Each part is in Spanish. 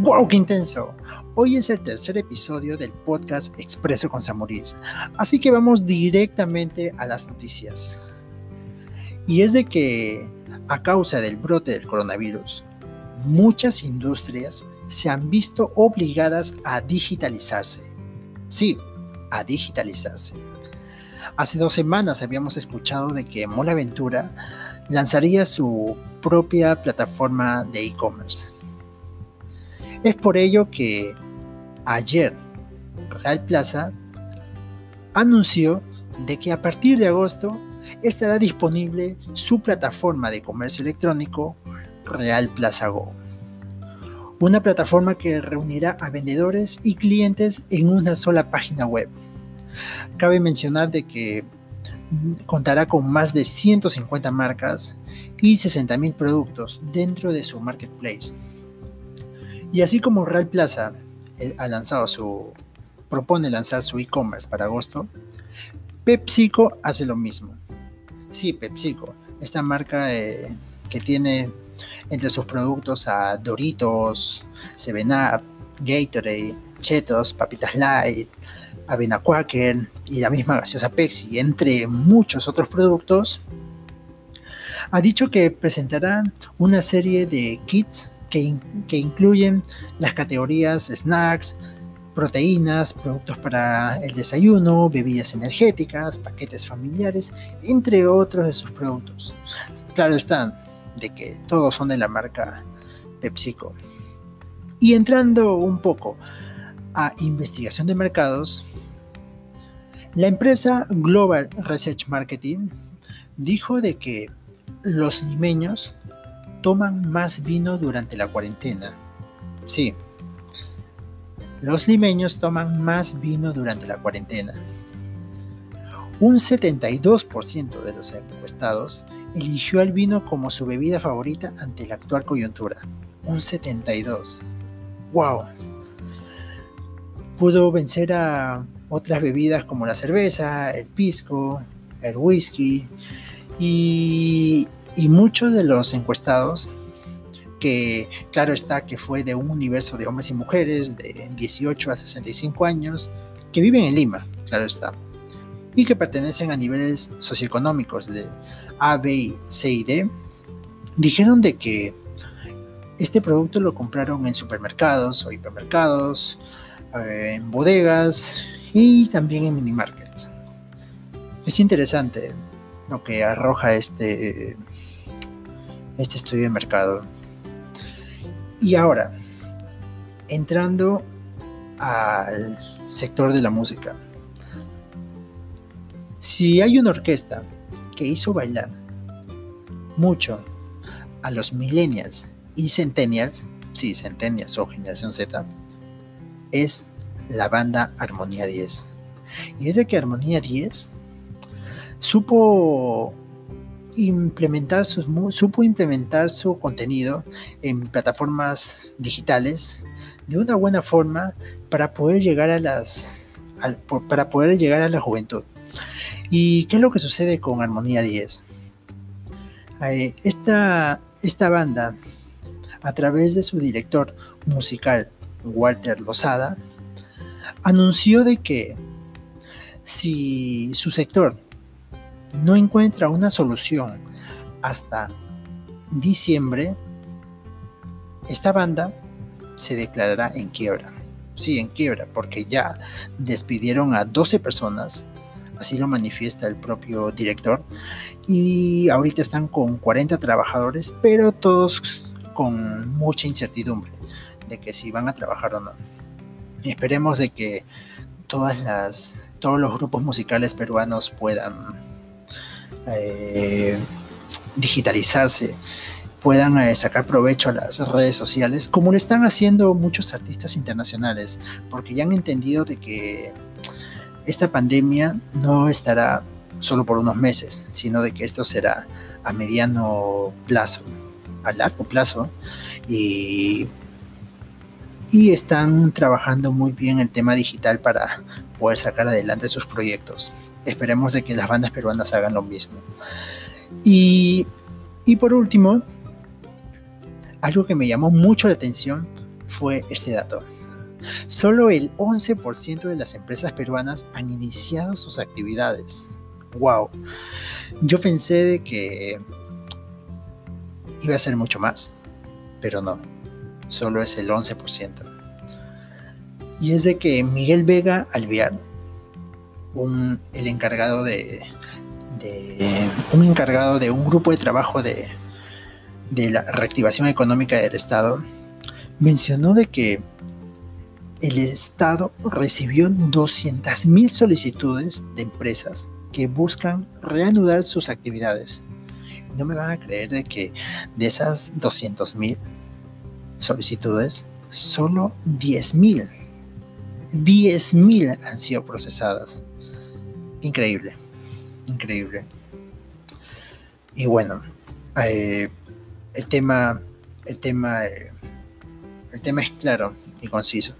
¡Wow, qué intenso! Hoy es el tercer episodio del podcast Expreso con Samuris, así que vamos directamente a las noticias. Y es de que, a causa del brote del coronavirus, muchas industrias se han visto obligadas a digitalizarse. Sí, a digitalizarse. Hace dos semanas habíamos escuchado de que Mola Ventura lanzaría su propia plataforma de e-commerce. Es por ello que ayer Real Plaza anunció de que a partir de agosto estará disponible su plataforma de comercio electrónico Real Plaza Go. Una plataforma que reunirá a vendedores y clientes en una sola página web. Cabe mencionar de que contará con más de 150 marcas y 60.000 productos dentro de su marketplace. Y así como Real Plaza eh, propone lanzar su e-commerce para agosto, PepsiCo hace lo mismo. Sí, PepsiCo, esta marca eh, que tiene entre sus productos a Doritos, Seven Up, Gatorade, Chetos, Papitas Light, Avena Quaker y la misma gaseosa Pepsi, entre muchos otros productos, ha dicho que presentará una serie de kits que, incluyen las categorías snacks, proteínas, productos para el desayuno, bebidas energéticas, paquetes familiares, entre otros de sus productos. Claro está, de que todos son de la marca PepsiCo. Y entrando un poco a investigación de mercados, la empresa Global Research Marketing dijo de que los limeños toman más vino durante la cuarentena. Sí, los limeños toman más vino durante la cuarentena. Un 72% de los encuestados eligió el vino como su bebida favorita ante la actual coyuntura. Un 72. ¡Wow! Pudo vencer a otras bebidas como la cerveza, el pisco, el whisky y y muchos de los encuestados, que claro está que fue de un universo de hombres y mujeres de 18 a 65 años, que viven en Lima, claro está, y que pertenecen a niveles socioeconómicos de A, B, C y D, dijeron de que este producto lo compraron en supermercados o hipermercados, eh, en bodegas y también en minimarkets. Es interesante lo que arroja este este estudio de mercado. Y ahora, entrando al sector de la música. Si hay una orquesta que hizo bailar mucho a los millennials y centennials, sí, centennials o generación Z, es la banda Armonía 10. Y es de que Armonía 10 supo implementar su, supo implementar su contenido en plataformas digitales de una buena forma para poder llegar a las para poder llegar a la juventud. ¿Y qué es lo que sucede con Armonía 10? Eh, esta, esta banda, a través de su director musical, Walter Lozada, anunció de que si su sector no encuentra una solución hasta diciembre, esta banda se declarará en quiebra. Sí, en quiebra, porque ya despidieron a 12 personas, así lo manifiesta el propio director, y ahorita están con 40 trabajadores, pero todos con mucha incertidumbre de que si van a trabajar o no. Esperemos de que todas las, todos los grupos musicales peruanos puedan eh, digitalizarse, puedan eh, sacar provecho a las redes sociales, como lo están haciendo muchos artistas internacionales, porque ya han entendido de que esta pandemia no estará solo por unos meses, sino de que esto será a mediano plazo, a largo plazo, y, y están trabajando muy bien el tema digital para poder sacar adelante sus proyectos esperemos de que las bandas peruanas hagan lo mismo. Y, por último, algo que me llamó mucho la atención fue este dato. Solo el 11% de las empresas peruanas han iniciado sus actividades. ¡Wow! Yo pensé de que iba a ser mucho más, pero no, solo es el 11%. Y es de que Miguel Vega Alviar, un, el encargado de, un encargado de un grupo de trabajo de, de la reactivación económica del Estado, mencionó de que el Estado recibió 200.000 solicitudes de empresas que buscan reanudar sus actividades. No me van a creer de que de esas 200.000 solicitudes, solo 10.000, 10.000 han sido procesadas. Increíble, increíble. Y bueno, eh, el tema, el tema, eh, el tema es claro y conciso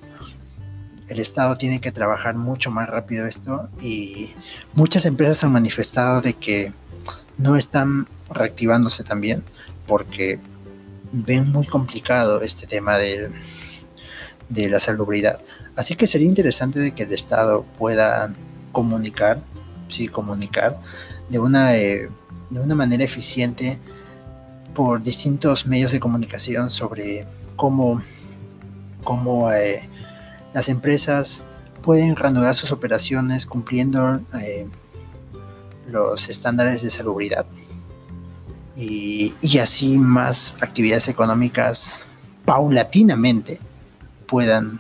el Estado tiene que trabajar mucho más rápido esto y muchas empresas han manifestado de que no están reactivándose también porque ven muy complicado este tema de, de la salubridad. Así que sería interesante de que el Estado pueda comunicar, sí, comunicar de una, eh, de una manera eficiente por distintos medios de comunicación sobre cómo, cómo eh, las empresas pueden reanudar sus operaciones cumpliendo eh, los estándares de salubridad y, así más actividades económicas paulatinamente puedan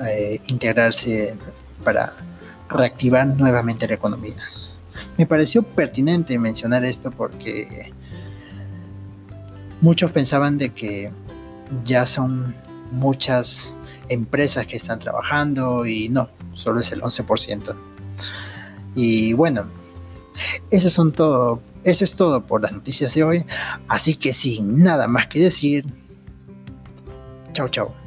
eh, integrarse para reactivar nuevamente la economía. Me pareció pertinente mencionar esto porque muchos pensaban de que ya son muchas empresas que están trabajando y no, solo es el 11%. Y bueno, eso, son todo, eso es todo por las noticias de hoy, así que sin nada más que decir, chao chao.